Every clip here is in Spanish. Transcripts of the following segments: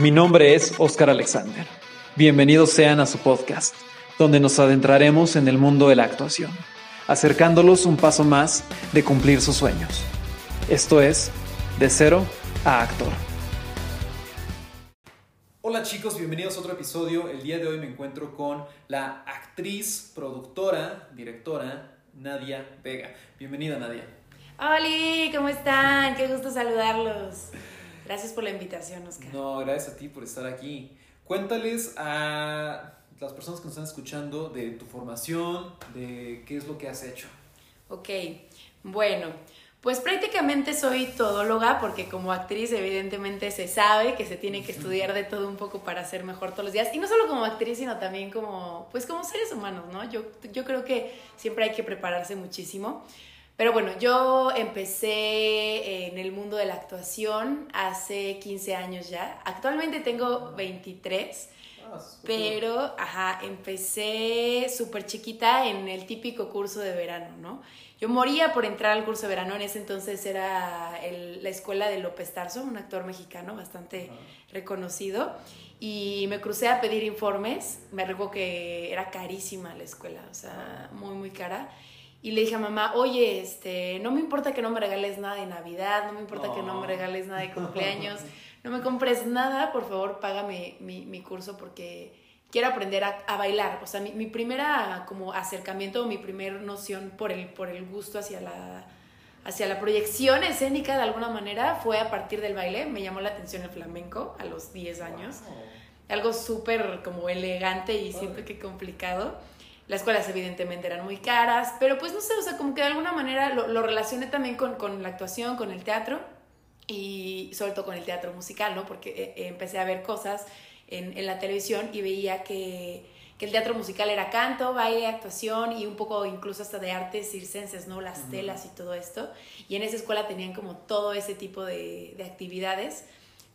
Mi nombre es Oscar Alexander. Bienvenidos sean a su podcast, donde nos adentraremos en el mundo de la actuación, acercándolos un paso más de cumplir sus sueños. Esto es De Cero a Actor. Hola chicos, bienvenidos a otro episodio. El día de hoy me encuentro con la actriz, productora, directora Nadia Vega. Bienvenida Nadia. Hola, ¿cómo están? Qué gusto saludarlos. Gracias por la invitación, Oscar. No, gracias a ti por estar aquí. Cuéntales a las personas que nos están escuchando de tu formación, de qué es lo que has hecho. Ok, bueno, pues prácticamente soy todóloga porque como actriz evidentemente se sabe que se tiene que estudiar de todo un poco para ser mejor todos los días y no solo como actriz sino también como pues como seres humanos, ¿no? Yo, yo creo que siempre hay que prepararse muchísimo. Pero bueno, yo empecé en el mundo de la actuación hace 15 años ya. Actualmente tengo 23. Ah, pero, ajá, empecé súper chiquita en el típico curso de verano, ¿no? Yo moría por entrar al curso de verano, en ese entonces era la escuela de López Tarso, un actor mexicano bastante reconocido, y me crucé a pedir informes, me recuerdo que era carísima la escuela, o sea, muy, muy cara, y le dije a mamá, oye, este, no me importa que no me regales nada de Navidad, no me importa que no me regales nada de cumpleaños, no me compres nada, por favor, págame mi, mi curso porque quiero aprender a, a bailar. O sea, mi, mi, primera como acercamiento, mi primer noción por el, por el gusto hacia la, hacia la proyección escénica de alguna manera fue a partir del baile. Me llamó la atención el flamenco a los 10 años. Algo súper como elegante y siento que complicado. Las escuelas evidentemente eran muy caras, pero pues no sé, o sea, como que de alguna manera lo, lo relacioné también con, con, la actuación, con el teatro y sobre todo con el teatro musical, ¿no? Porque eh, empecé a ver cosas en, en la televisión y veía que, que, el teatro musical era canto, baile, actuación y un poco incluso hasta de artes circenses, ¿no? Las telas y todo esto. Y en esa escuela tenían como todo ese tipo de, de actividades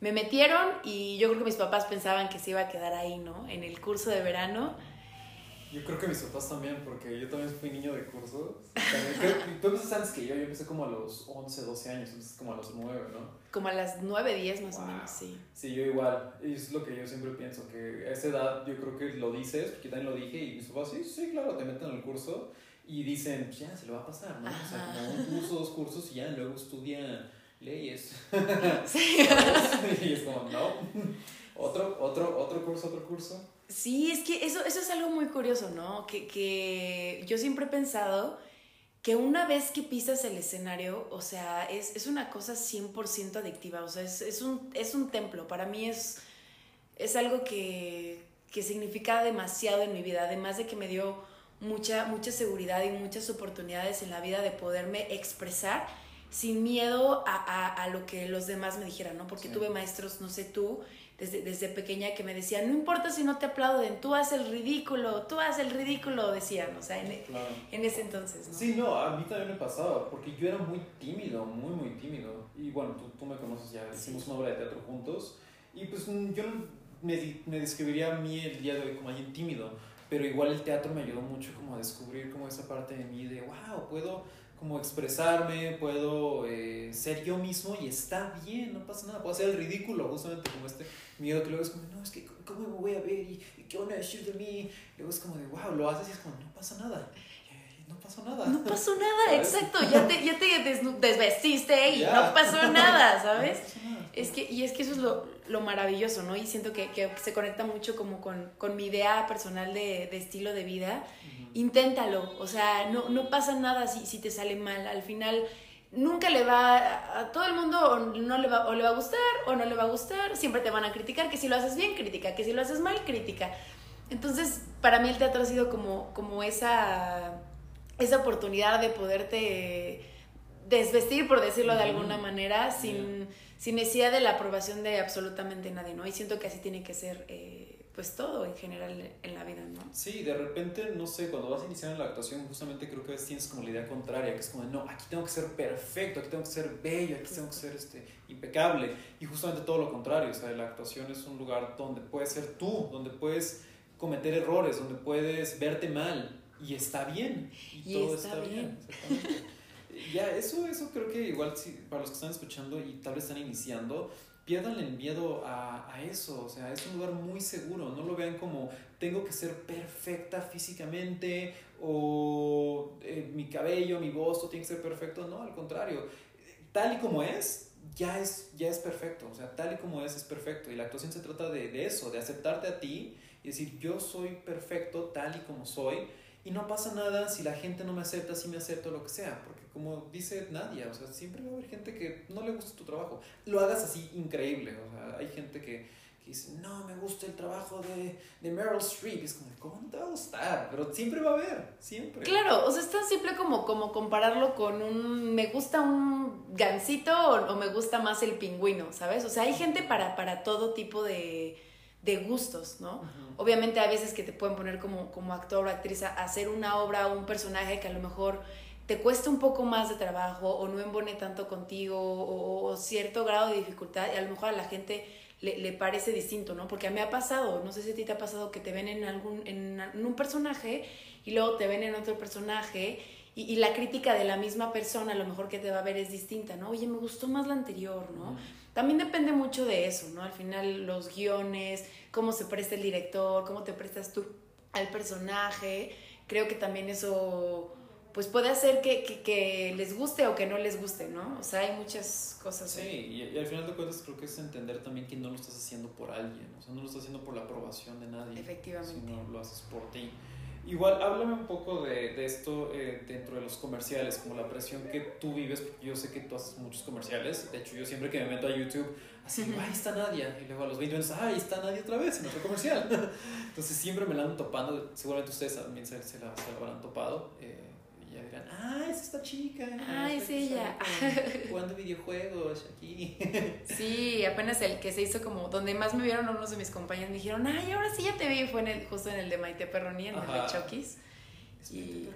me metieron y yo creo que mis papás pensaban que se iba a quedar ahí, ¿no? En el curso de verano yo creo que mis papás también, porque yo también fui niño de curso. tú empezaste antes que yo, yo empecé como a los 11, 12 años, entonces como a los 9, ¿no? Como a las 9, 10 más o menos, sí. Sí, yo igual. Y es lo que yo siempre pienso, que a esa edad yo creo que lo dices, porque también lo dije, y mis papás, sí, sí, claro, te meten al curso y dicen, pues ya, se lo va a pasar, ¿no? O sea, como un curso, dos cursos y ya, luego estudia leyes. Sí. y es como, no. Otro, otro, otro curso, otro curso. Sí, es que eso, eso es algo muy curioso, ¿no? Que, que yo siempre he pensado que una vez que pisas el escenario, o sea, es, es una cosa 100% adictiva, o sea, es, es, un, es un templo, para mí es, es algo que, que significa demasiado en mi vida, además de que me dio mucha, mucha seguridad y muchas oportunidades en la vida de poderme expresar sin miedo a, a, a lo que los demás me dijeran, ¿no? Porque tuve maestros, no sé tú, desde, desde pequeña que me decían, no importa si no te aplauden, tú haces el ridículo, tú haces el ridículo, decían, o sea, en, en ese entonces. ¿no? Sí, no, a mí también me pasaba, porque yo era muy tímido, muy, muy tímido. Y bueno, tú, tú me conoces ya, hicimos una obra de teatro juntos, y pues mm, yo me, me describiría a mí el día de hoy como alguien tímido, pero igual el teatro me ayudó mucho como a descubrir como esa parte de mí de, wow, puedo como expresarme, puedo eh, ser yo mismo y está bien, no pasa nada, puedo hacer el ridículo, justamente como este miedo que luego es como, no, es que, ¿cómo me voy a ver? ¿Y, qué van a decir de mí? Luego es como de, wow, lo haces y es como, no pasa nada. No pasó nada. No pasó nada, exacto. Ya te, ya te desvestiste y no pasó nada, ¿sabes? Es que, y es que eso es lo, lo maravilloso, ¿no? Y siento que, que, se conecta mucho como con, con mi idea personal de, de estilo de vida. Inténtalo, o sea, no, no pasa nada si, si te sale mal. Al final nunca le va a, todo el mundo o no le va o le va a gustar o no le va a gustar, siempre te van a criticar, que si lo haces bien, crítica, que si lo haces mal, crítica. Entonces, para mí el teatro ha sido como, como esa, esa oportunidad de poderte desvestir, por decirlo de alguna manera, sin, sin necesidad de la aprobación de absolutamente nadie, ¿no? Y siento que así tiene que ser eh, pues todo en general en la vida, ¿no? Sí, de repente, no sé, cuando vas a iniciar en la actuación, justamente creo que a veces tienes como la idea contraria, que es como, no, aquí tengo que ser perfecto, aquí tengo que ser bello, aquí tengo que ser este, impecable, y justamente todo lo contrario, o sea, la actuación es un lugar donde puedes ser tú, donde puedes cometer errores, donde puedes verte mal, y está bien, y, todo está, bien. ya, eso, eso creo que igual para los que están escuchando y tal vez están iniciando, pierdan el miedo a, a, eso, o sea, es un lugar muy seguro, no lo vean como tengo que ser perfecta físicamente o eh, mi cabello, mi voz, tiene que ser perfecto, no, al contrario, tal y como es, ya es, ya es perfecto, o sea, tal y como es, es perfecto, y la actuación se trata de, de eso, de aceptarte a ti y decir, yo soy perfecto tal y como soy, y no pasa nada si la gente no me acepta, si me acepto, lo que sea, porque como dice Nadia, o sea, siempre va a haber gente que no le gusta tu trabajo. Lo hagas así increíble, o sea, hay gente que, que dice, no, me gusta el trabajo de, de Meryl Streep, es como, ¿cómo no te va a gustar? Pero siempre va a haber, siempre. Claro, o sea, es tan simple como, como compararlo con un, me gusta un gansito o, o me gusta más el pingüino, ¿sabes? O sea, hay gente para, para todo tipo de de gustos, ¿no? Obviamente hay veces que te pueden poner como, como actor o actriz a hacer una obra o un personaje que a lo mejor te cuesta un poco más de trabajo o no embone tanto contigo o, cierto grado de dificultad y a lo mejor a la gente le, le, parece distinto, ¿no? Porque a mí ha pasado, no sé si a ti te ha pasado que te ven en, algún, en, un personaje y luego te ven en otro personaje y, y, la crítica de la misma persona a lo mejor que te va a ver es distinta, ¿no? Oye, me gustó más la anterior, ¿no? También depende mucho de eso, ¿no? Al final los guiones, cómo se presta el director, cómo te prestas tú al personaje. Creo que también eso pues puede hacer que, que, les guste o que no les guste, ¿no? O sea, hay muchas cosas. Sí, y, al final de cuentas creo que es entender también que no lo estás haciendo por alguien, o sea, no lo estás haciendo por la aprobación de nadie. Efectivamente. Sino lo haces por ti. Igual, háblame un poco de, de esto eh, dentro de los comerciales, como la presión que tú vives, porque yo sé que tú haces muchos comerciales, de hecho yo siempre que me meto a YouTube, así, ahí está Nadia, y luego a los 20 años, ahí está Nadia otra vez en otro comercial. Entonces siempre me la han topando, seguramente ustedes también se, se, la, se la habrán topado. Eh, ya dirán, ah, es esta chica. Ah, es ella. Jugando videojuegos aquí. sí, apenas el que se hizo como, donde más me vieron unos de mis compañeros, me dijeron, ay, ahora sí ya te vi, fue en el, justo en el de Maite Perroni, en el de Chokis. Y,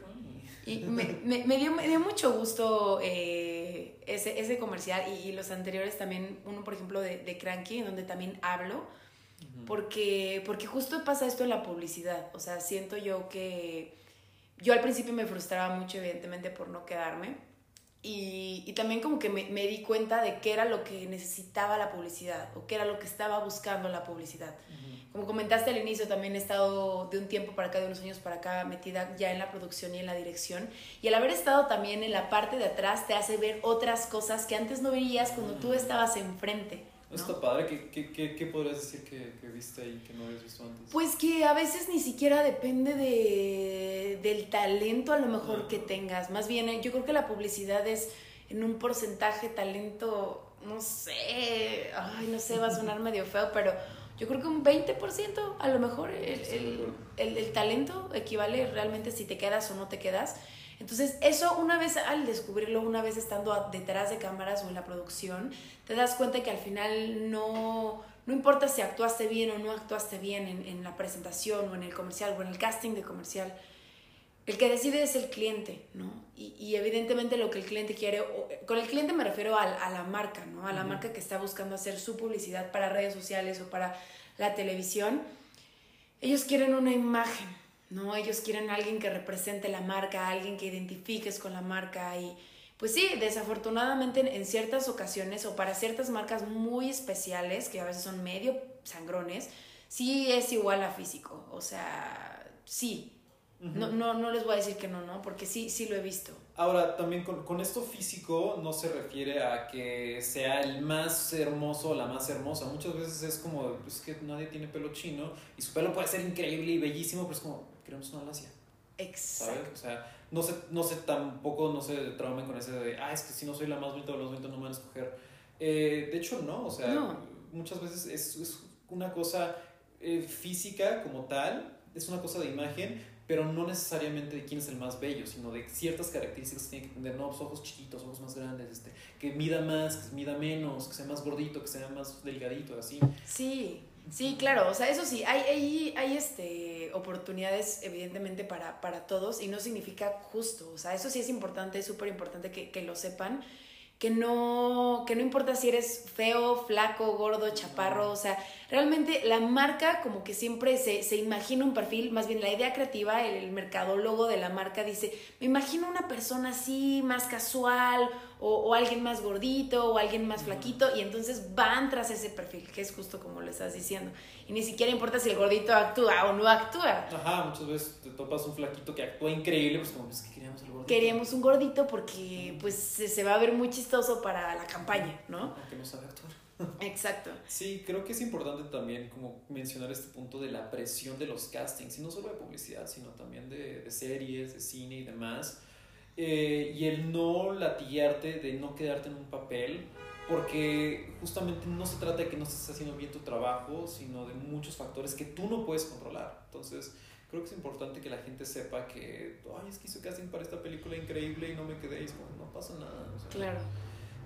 y me, me, me, dio, me dio mucho gusto eh, ese, ese comercial y, y, los anteriores también, uno por ejemplo de, de Cranky, en donde también hablo, porque, porque justo pasa esto en la publicidad, o sea, siento yo que yo al principio me frustraba mucho, evidentemente, por no quedarme. Y, y también como que me, me, di cuenta de qué era lo que necesitaba la publicidad o qué era lo que estaba buscando la publicidad. Uh -huh. Como comentaste al inicio, también he estado de un tiempo para acá, de unos años para acá, metida ya en la producción y en la dirección. Y al haber estado también en la parte de atrás te hace ver otras cosas que antes no veías cuando tú estabas enfrente. ¿No? Está padre. ¿Qué, qué, qué, qué podrías decir que, que, viste ahí que no habías visto antes? Pues que a veces ni siquiera depende de, del talento a lo mejor que tengas. Más bien, yo creo que la publicidad es en un porcentaje talento, no sé, ay, no sé, va a sonar medio feo, pero yo creo que un 20% a lo mejor el, el, el, el talento equivale realmente si te quedas o no te quedas. Entonces, eso una vez al descubrirlo, una vez estando detrás de cámaras o en la producción, te das cuenta que al final no, no importa si actuaste bien o no actuaste bien en, en, la presentación o en el comercial o en el casting de comercial, el que decide es el cliente, ¿no? Y, y evidentemente lo que el cliente quiere, con el cliente me refiero a, a la marca, ¿no? A la uh -huh. marca que está buscando hacer su publicidad para redes sociales o para la televisión. Ellos quieren una imagen, ¿no? Ellos quieren a alguien que represente la marca, alguien que identifiques con la marca y pues sí, desafortunadamente en, ciertas ocasiones o para ciertas marcas muy especiales, que a veces son medio sangrones, sí es igual a físico, o sea, sí. Uh -huh. no, no, no les voy a decir que no, ¿no? Porque sí, sí lo he visto. Ahora, también con, con, esto físico no se refiere a que sea el más hermoso o la más hermosa. Muchas veces es como, pues que nadie tiene pelo chino y su pelo puede ser increíble y bellísimo, pero es como, queremos una lacia. Exacto. ¿sabes? O sea, no sé, no sé tampoco, no se traumen con ese de, ah, es que si no soy la más bonita de los bonitos no me van a escoger. Eh, de hecho, no, o sea, no. muchas veces es, es una cosa eh, física como tal, es una cosa de imagen, pero no necesariamente de quién es el más bello, sino de ciertas características que tiene que tener, no, pues ojos chiquitos, ojos más grandes, este, que mida más, que mida menos, que sea más gordito, que sea más delgadito, así. Sí, Sí, claro, o sea, eso sí, hay, hay, hay este, oportunidades evidentemente para, para todos y no significa justo, o sea, eso sí es importante, es súper importante que, que, lo sepan, que no, que no importa si eres feo, flaco, gordo, chaparro, o sea, realmente la marca como que siempre se, se imagina un perfil, más bien la idea creativa, el, el mercadólogo de la marca dice, me imagino una persona así, más casual, o, alguien más gordito o alguien más flaquito y entonces van tras ese perfil, que es justo como le estás diciendo. Y ni siquiera importa si el gordito actúa o no actúa. Ajá, muchas veces te topas un flaquito que actúa increíble, pues como es que queríamos el gordito. Queríamos un gordito porque pues se, va a ver muy chistoso para la campaña, ¿no? Aunque no sabe actuar. Exacto. Sí, creo que es importante también como mencionar este punto de la presión de los castings, y no solo de publicidad, sino también de, de series, de cine y demás eh, y el no latillarte, de no quedarte en un papel, porque justamente no se trata de que no estés haciendo bien tu trabajo, sino de muchos factores que tú no puedes controlar. Entonces, creo que es importante que la gente sepa que, ay, es que hice casting para esta película increíble y no me quedé, y no pasa nada. claro.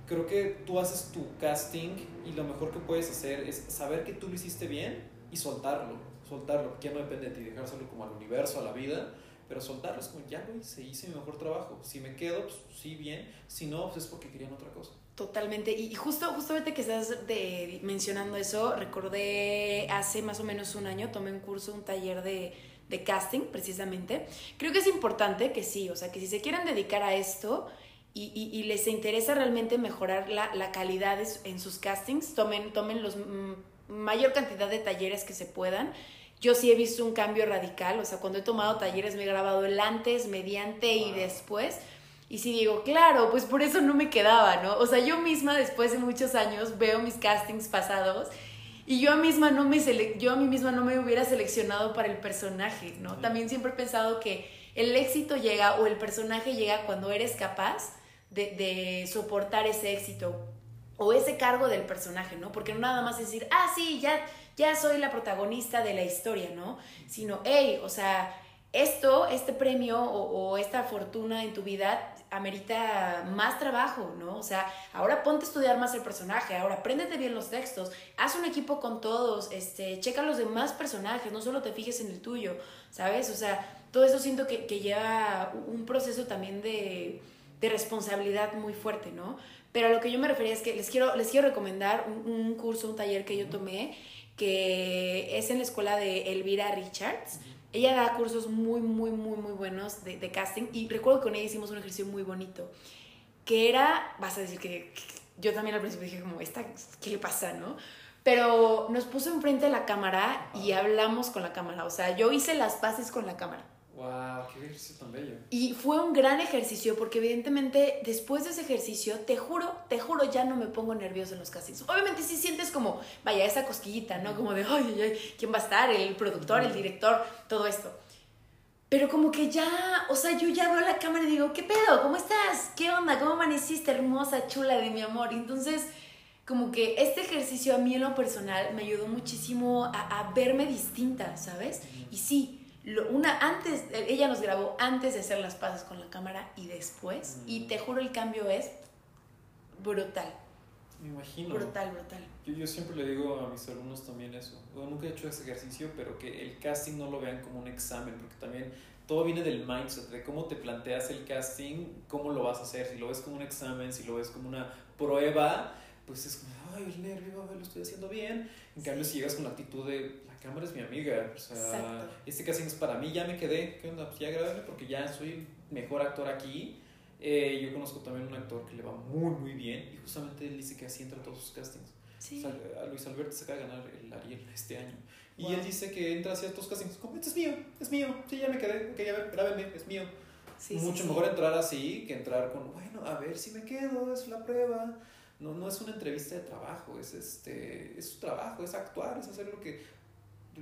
Creo que tú haces tu casting y lo mejor que puedes hacer es saber que tú lo hiciste bien y soltarlo, soltarlo, que ya no depende de ti, dejárselo como al universo, a la vida pero soltarlo es como, ya lo hice, hice mi mejor trabajo. Si me quedo, pues sí, bien. Si no, pues es porque querían otra cosa. Totalmente. Y justo, justamente que estás de, mencionando eso, recordé hace más o menos un año, tomé un curso, un taller de, de casting, precisamente. Creo que es importante que sí, o sea, que si se quieren dedicar a esto, y, y, y, les interesa realmente mejorar la, la calidad en sus castings, tomen, tomen los mm, mayor cantidad de talleres que se puedan yo sí he visto un cambio radical, o sea, cuando he tomado talleres me he grabado el antes, mediante y después. Y sí digo, claro, pues por eso no me quedaba, ¿no? O sea, yo misma después de muchos años veo mis castings pasados y yo a, misma no me yo a mí misma no me hubiera seleccionado para el personaje, ¿no? También siempre he pensado que el éxito llega o el personaje llega cuando eres capaz de, de soportar ese éxito o ese cargo del personaje, ¿no? Porque no nada más decir, ah, sí, ya ya soy la protagonista de la historia, ¿no? Sino, hey, o sea, esto, este premio o, esta fortuna en tu vida amerita más trabajo, ¿no? O sea, ahora ponte a estudiar más el personaje, ahora apréndete bien los textos, haz un equipo con todos, este, checa los demás personajes, no solo te fijes en el tuyo, ¿sabes? O sea, todo eso siento que, lleva un proceso también de, responsabilidad muy fuerte, ¿no? Pero a lo que yo me refería es que les quiero, les quiero recomendar un, un curso, un taller que yo tomé, que es en la escuela de Elvira Richards. Ella da cursos muy, muy, muy, muy buenos de, casting y recuerdo que con ella hicimos un ejercicio muy bonito, que era, vas a decir que, yo también al principio dije como, ¿esta qué le pasa, no? Pero nos puso enfrente de la cámara y hablamos con la cámara, o sea, yo hice las paces con la cámara. ¡Wow! ¡Qué ejercicio tan bello! Y fue un gran ejercicio porque evidentemente después de ese ejercicio, te juro, te juro, ya no me pongo nervioso en los castings. Obviamente sí sientes como, vaya, esa cosquillita, ¿no? Como de, ay, ay, ¿quién va a estar? El productor, el director, todo esto. Pero como que ya, o sea, yo ya veo la cámara y digo, ¿qué pedo? ¿Cómo estás? ¿Qué onda? ¿Cómo amaneciste, hermosa, chula de mi amor? Entonces, como que este ejercicio a mí en lo personal me ayudó muchísimo a, a verme distinta, ¿sabes? Y sí, una antes, ella nos grabó antes de hacer las pases con la cámara y después. Y te juro, el cambio es brutal. Me imagino. Brutal, brutal. Yo, yo siempre le digo a mis alumnos también eso. Yo nunca he hecho ese ejercicio, pero que el casting no lo vean como un examen, porque también todo viene del mindset, de cómo te planteas el casting, cómo lo vas a hacer. Si lo ves como un examen, si lo ves como una prueba, pues es como, ay, el nervio, lo estoy haciendo bien. En cambio, si llegas con la actitud de, la cámara es mi amiga, o sea, este casting es para mí, ya me quedé, ¿qué onda? Pues ya grábame porque ya soy mejor actor aquí. Eh, yo conozco también un actor que le va muy, muy bien y justamente él dice que así entra a todos sus castings. Sí. a Luis Alberto se acaba de ganar el Ariel este año. Y él dice que entra a ciertos castings como, este es mío, es mío, sí, ya me quedé, ok, a ver, grábeme, es mío. Sí, Mucho mejor entrar así que entrar con, bueno, a ver si me quedo, es la prueba no, no es una entrevista de trabajo, es, este, es su trabajo, es actuar, es hacer lo que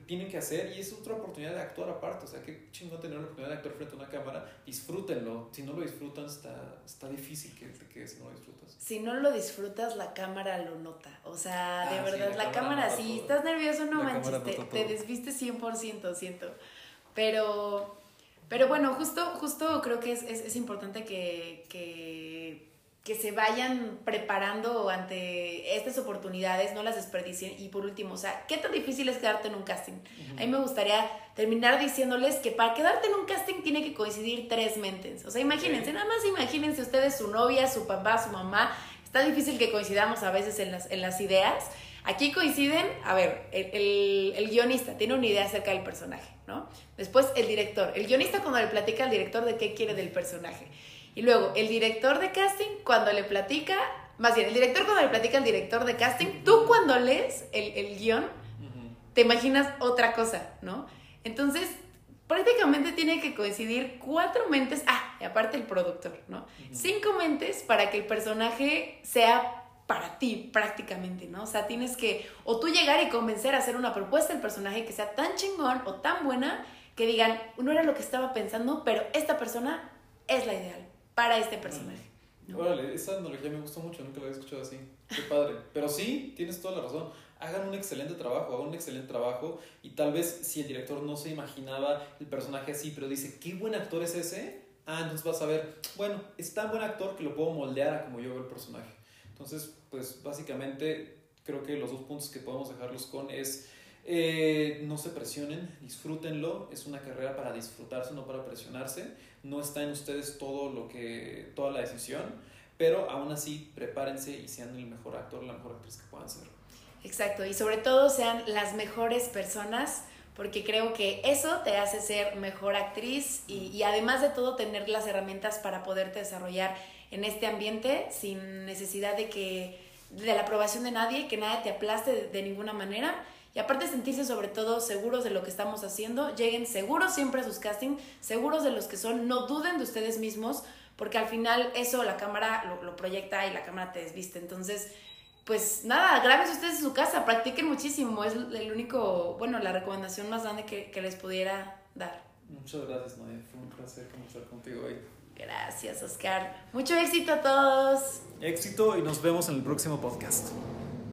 tienen que hacer y es otra oportunidad de actuar aparte. O sea, qué chingón tener la oportunidad de actuar frente a una cámara. Disfrútenlo. Si no lo disfrutan, está, está difícil que te quedes si no lo disfrutas. Si no lo disfrutas, la cámara lo nota. O sea, de ah, verdad, la, cámara, si estás nervioso, no manches, te, te, desviste 100%, siento. Pero, pero bueno, justo, justo creo que es, es, es importante que, que que se vayan preparando ante estas oportunidades, no las desperdicien. Y por último, o sea, ¿qué tan difícil es quedarte en un casting? A mí me gustaría terminar diciéndoles que para quedarte en un casting tiene que coincidir tres mentes. O sea, imagínense, nada más imagínense ustedes su novia, su papá, su mamá. Está difícil que coincidamos a veces en las, en las ideas. Aquí coinciden, a ver, el, el, guionista tiene una idea acerca del personaje, ¿no? Después el director. El guionista cuando le platica al director de qué quiere del personaje Y luego, el director de casting, cuando le platica, más bien, el director cuando le platica al director de casting, tú cuando lees el, el guion, te imaginas otra cosa, ¿no? Entonces, prácticamente tiene que coincidir cuatro mentes, ah, y aparte el productor, ¿no? Cinco mentes para que el personaje sea para ti prácticamente, ¿no? O sea, tienes que o tú llegar y convencer a hacer una propuesta del personaje que sea tan chingón o tan buena que digan, no era lo que estaba pensando, pero esta persona es la ideal para este personaje. Órale, esa analogía me gustó mucho, nunca la había escuchado así. Qué padre. Pero sí, tienes toda la razón. Hagan un excelente trabajo, hagan un excelente trabajo. Y tal vez si el director no se imaginaba el personaje así, pero dice, qué buen actor es ese, ah, entonces vas a ver, bueno, es tan buen actor que lo puedo moldear a como yo veo el personaje. Entonces, pues básicamente creo que los dos puntos que podemos dejarlos con es eh, no se presionen, disfrútenlo, es una carrera para disfrutarse, no para presionarse, no está en ustedes todo lo que, toda la decisión, pero aún así prepárense y sean el mejor actor, la mejor actriz que puedan ser. Exacto, y sobre todo sean las mejores personas porque creo que eso te hace ser mejor actriz y, y, además de todo tener las herramientas para poderte desarrollar en este ambiente sin necesidad de que de la aprobación de nadie, que nadie te aplaste de, ninguna manera. Y aparte sentirse sobre todo seguros de lo que estamos haciendo, lleguen seguros siempre a sus castings, seguros de los que son, no duden de ustedes mismos, porque al final eso la cámara lo, lo proyecta y la cámara te desviste. Entonces, pues nada, grábense ustedes en su casa, practiquen muchísimo, es el único, bueno, la recomendación más grande que, que les pudiera dar. Muchas gracias, Nadia, fue un placer conversar contigo hoy. Gracias, Oscar. Mucho éxito a todos. Éxito y nos vemos en el próximo podcast.